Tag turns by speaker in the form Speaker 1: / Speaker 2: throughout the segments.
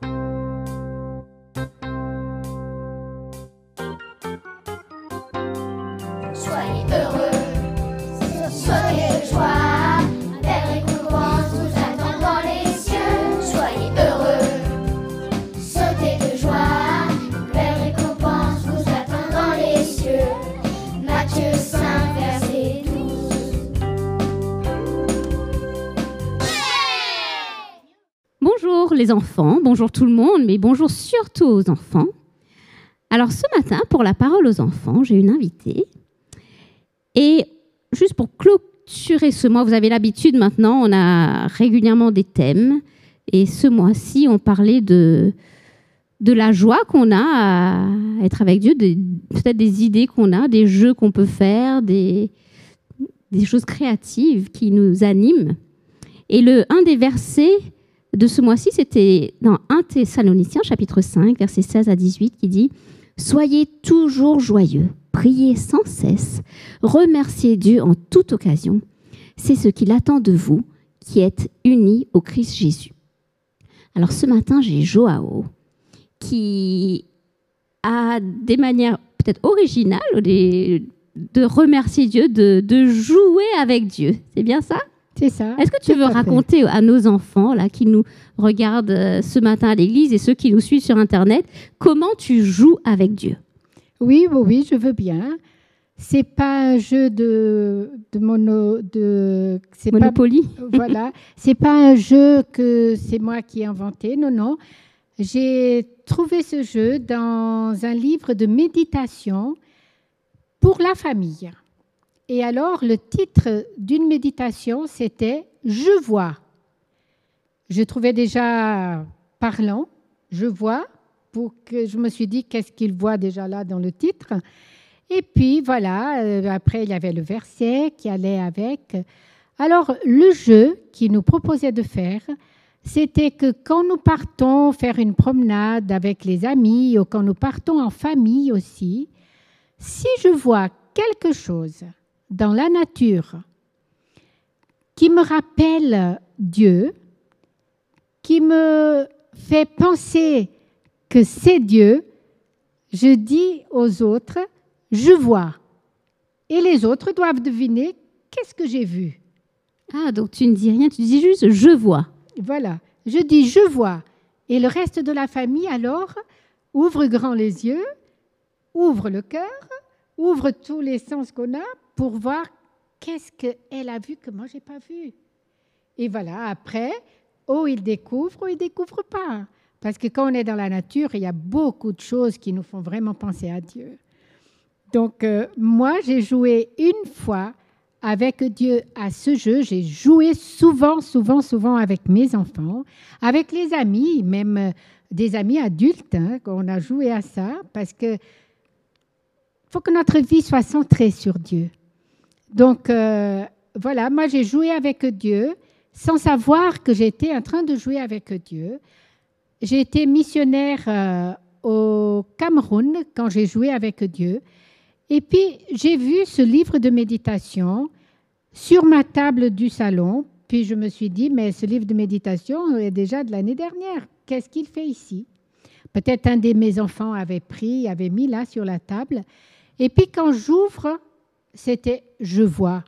Speaker 1: Soyez les
Speaker 2: enfants, bonjour tout le monde, mais bonjour surtout aux enfants. Alors ce matin, pour la parole aux enfants, j'ai une invitée. Et juste pour clôturer ce mois, vous avez l'habitude maintenant, on a régulièrement des thèmes. Et ce mois-ci, on parlait de, de la joie qu'on a à être avec Dieu, peut-être des idées qu'on a, des jeux qu'on peut faire, des, des choses créatives qui nous animent. Et le, un des versets de ce mois-ci, c'était dans 1 Thessaloniciens, chapitre 5, versets 16 à 18, qui dit Soyez toujours joyeux, priez sans cesse, remerciez Dieu en toute occasion. C'est ce qu'il attend de vous qui êtes unis au Christ Jésus. Alors ce matin, j'ai Joao qui a des manières peut-être originales de remercier Dieu, de, de jouer avec Dieu. C'est bien ça?
Speaker 3: C'est ça.
Speaker 2: est-ce que tu veux
Speaker 3: fait.
Speaker 2: raconter à nos enfants là, qui nous regardent euh, ce matin à l'église et ceux qui nous suivent sur Internet comment tu joues avec Dieu?
Speaker 3: Oui, oui, oui, je veux bien. C'est pas un jeu de, de mono, de, c'est pas,
Speaker 2: Monopoly
Speaker 3: voilà, c'est pas un jeu que c'est moi qui ai inventé. Non, non. J'ai trouvé ce jeu dans un livre de méditation pour la famille. Et alors, le titre d'une méditation, c'était Je vois. Je trouvais déjà parlant, je vois, pour que je me suis dit qu'est-ce qu'il voit déjà là dans le titre. Et puis voilà, euh, après il y avait le verset qui allait avec. Alors le jeu qu'il nous proposait de faire, c'était que quand nous partons faire une promenade avec les amis ou quand nous partons en famille aussi, si je vois quelque chose dans la nature qui me rappelle Dieu, qui me fait penser que c'est Dieu, je dis aux autres, je vois. Et les autres doivent deviner qu'est-ce que j'ai vu?
Speaker 2: Ah, donc tu ne dis rien, tu dis juste je vois.
Speaker 3: Voilà, je dis je vois. Et le reste de la famille, alors, ouvre grand les yeux, ouvre le cœur, ouvre tous les sens qu'on a pour voir qu'est-ce qu'elle a vu que moi, j'ai pas vu. Et voilà, après, oh, il découvre ou il découvre pas. Parce que quand on est dans la nature, il y a beaucoup de choses qui nous font vraiment penser à Dieu. Donc, euh, moi, j'ai joué une fois avec Dieu à ce jeu. J'ai joué souvent, souvent, souvent avec mes enfants, avec les amis, même euh, des amis adultes, hein, qu'on a joué à ça, parce que faut que notre vie soit centrée sur Dieu. Donc, euh, voilà, moi, j'ai joué avec Dieu sans savoir que j'étais en train de jouer avec Dieu. J'ai été missionnaire euh, au Cameroun quand j'ai joué avec Dieu. Et puis, j'ai vu ce livre de méditation sur ma table du salon. Puis, je me suis dit, mais ce livre de méditation est déjà de l'année dernière. Qu'est-ce qu'il fait ici? Peut-être un de mes enfants avait pris, avait mis là sur la table. Et puis, quand j'ouvre, c'était je vois.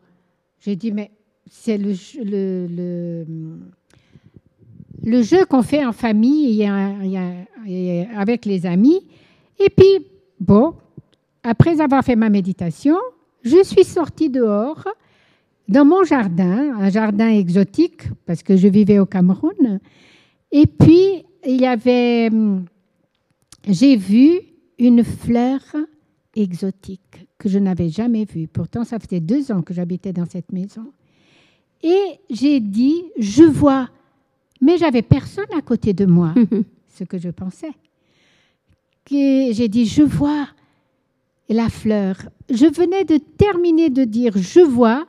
Speaker 3: J'ai dit, mais c'est le, le, le, jeu qu'on fait en famille a- et avec les amis. Et puis, bon, après avoir fait ma méditation, je suis sortie dehors dans mon jardin, un jardin exotique, parce que je vivais au Cameroun. Et puis, il y avait, j'ai vu une fleur exotique que je n'avais jamais vue. Pourtant, ça faisait deux ans que j'habitais dans cette maison. Et j'ai dit, je vois, mais j'avais personne à côté de moi, ce que je pensais. Que J'ai dit, je vois la fleur. Je venais de terminer de dire, je vois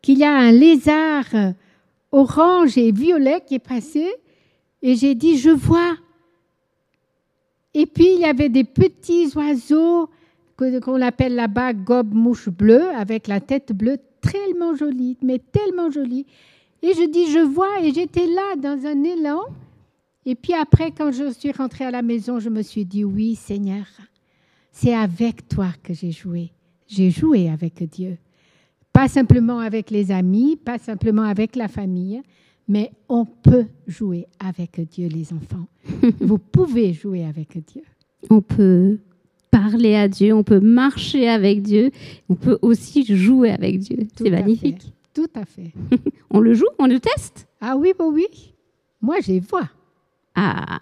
Speaker 3: qu'il y a un lézard orange et violet qui est passé, et j'ai dit, je vois. Et puis, il y avait des petits oiseaux qu'on appelle là-bas gobe-mouche bleue, avec la tête bleue, tellement jolie, mais tellement jolie. Et je dis, je vois, et j'étais là dans un élan, Et puis après, quand je suis rentrée à la maison, je me suis dit, oui, Seigneur, c'est avec toi que j'ai joué. J'ai joué avec Dieu. Pas simplement avec les amis, pas simplement avec la famille, mais on peut jouer avec Dieu, les enfants. Vous pouvez jouer avec Dieu.
Speaker 2: On peut parler à Dieu, on peut marcher avec Dieu, on peut aussi jouer avec Dieu. C'est magnifique.
Speaker 3: fait. Tout à fait.
Speaker 2: On le joue, on le teste?
Speaker 3: Ah oui, bah oui. Moi, j'ai vois.
Speaker 2: Ah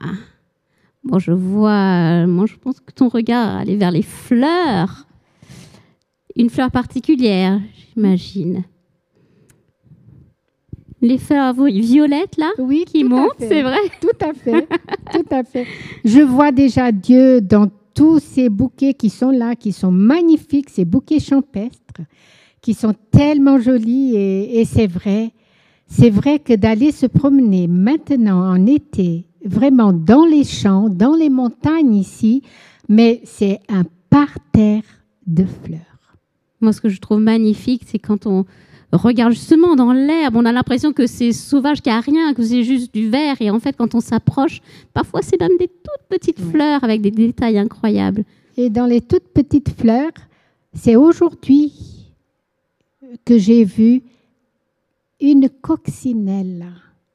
Speaker 2: Bon, je vois, moi je pense que ton regard allait vers les fleurs. Une fleur particulière, j'imagine. Les fleurs vi- violettes, là,
Speaker 3: Oui,
Speaker 2: qui montent, c'est vrai?
Speaker 3: Tout à fait. Tout à fait. Je vois déjà Dieu dans tous ces bouquets qui sont là, qui sont magnifiques, ces bouquets champestres, qui sont tellement jolis. Et, et c'est vrai, c'est vrai que d'aller se promener maintenant en été, vraiment dans les champs, dans les montagnes ici, mais c'est un parterre de fleurs.
Speaker 2: Moi, ce que je trouve magnifique, c'est quand on regarde justement dans l'herbe, on a l'impression que c'est sauvage, qu'il n'y a rien, que c'est juste du vert. Et en fait, quand on s'approche, parfois c'est même des toutes petites
Speaker 3: Ouais.
Speaker 2: fleurs avec des détails incroyables.
Speaker 3: Et dans les toutes petites fleurs, c'est aujourd'hui que j'ai vu une coccinelle.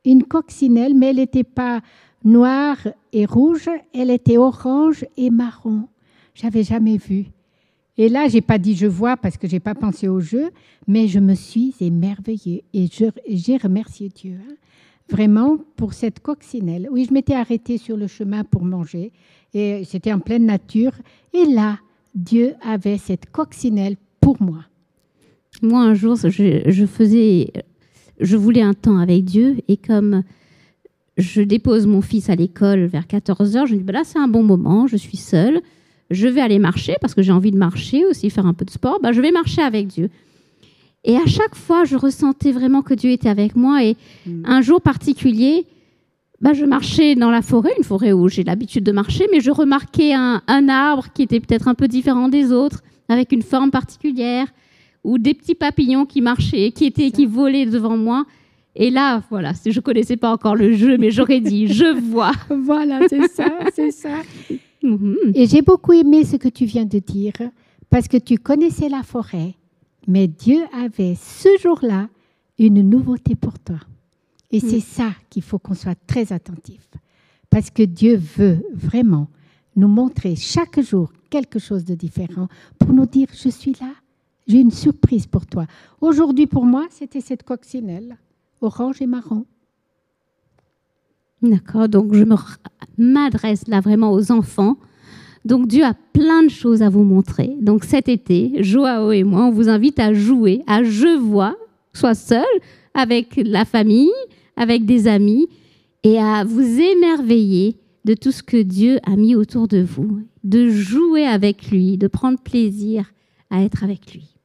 Speaker 3: Une coccinelle, mais elle n'était pas noire et rouge, elle était orange et marron. J'avais jamais vu. Et là, j'ai pas dit je vois parce que j'ai pas pensé au jeu, mais je me suis émerveillée et j'ai remercié Dieu hein, vraiment pour cette coccinelle. Oui, je m'étais arrêtée sur le chemin pour manger et c'était en pleine nature. Et là, Dieu avait cette coccinelle pour moi.
Speaker 2: Moi, un jour, je, faisais, je voulais un temps avec Dieu et comme je dépose mon fils à l'école vers 14 heures, je me dis, bah là, c'est un bon moment, je suis seule, je vais aller marcher parce que j'ai envie de marcher aussi, faire un peu de sport, bah, je vais marcher avec Dieu. Et à chaque fois, je ressentais vraiment que Dieu était avec moi et
Speaker 3: Mm.
Speaker 2: un jour particulier, bah, je marchais dans la forêt, une forêt où j'ai l'habitude de marcher, mais je remarquais un, un arbre qui était peut-être un peu différent des autres, avec une forme particulière, ou des petits papillons qui marchaient, qui étaient, qui volaient devant moi. Et là, voilà, je connaissais pas encore le jeu, mais j'aurais dit, je vois.
Speaker 3: Voilà, c'est ça, c'est ça.
Speaker 2: Mhm.
Speaker 3: Et j'ai beaucoup aimé ce que tu viens de dire, parce que tu connaissais la forêt, mais Dieu avait ce jour-là une nouveauté pour toi. Et c'est ça qu'il faut qu'on soit très attentif, parce que Dieu veut vraiment nous montrer chaque jour quelque chose de différent pour nous dire, je suis là, j'ai une surprise pour toi. Aujourd'hui, pour moi, c'était cette coccinelle, orange et marron.
Speaker 2: D'accord, donc je m'adresse là vraiment aux enfants. Donc Dieu a plein de choses à vous montrer. Donc cet été, Joao et moi, on vous invite à jouer, à je vois, soit seul, avec la famille, avec des amis, et à vous émerveiller de tout ce que Dieu a mis autour de vous, de jouer avec lui, de prendre plaisir à être avec lui.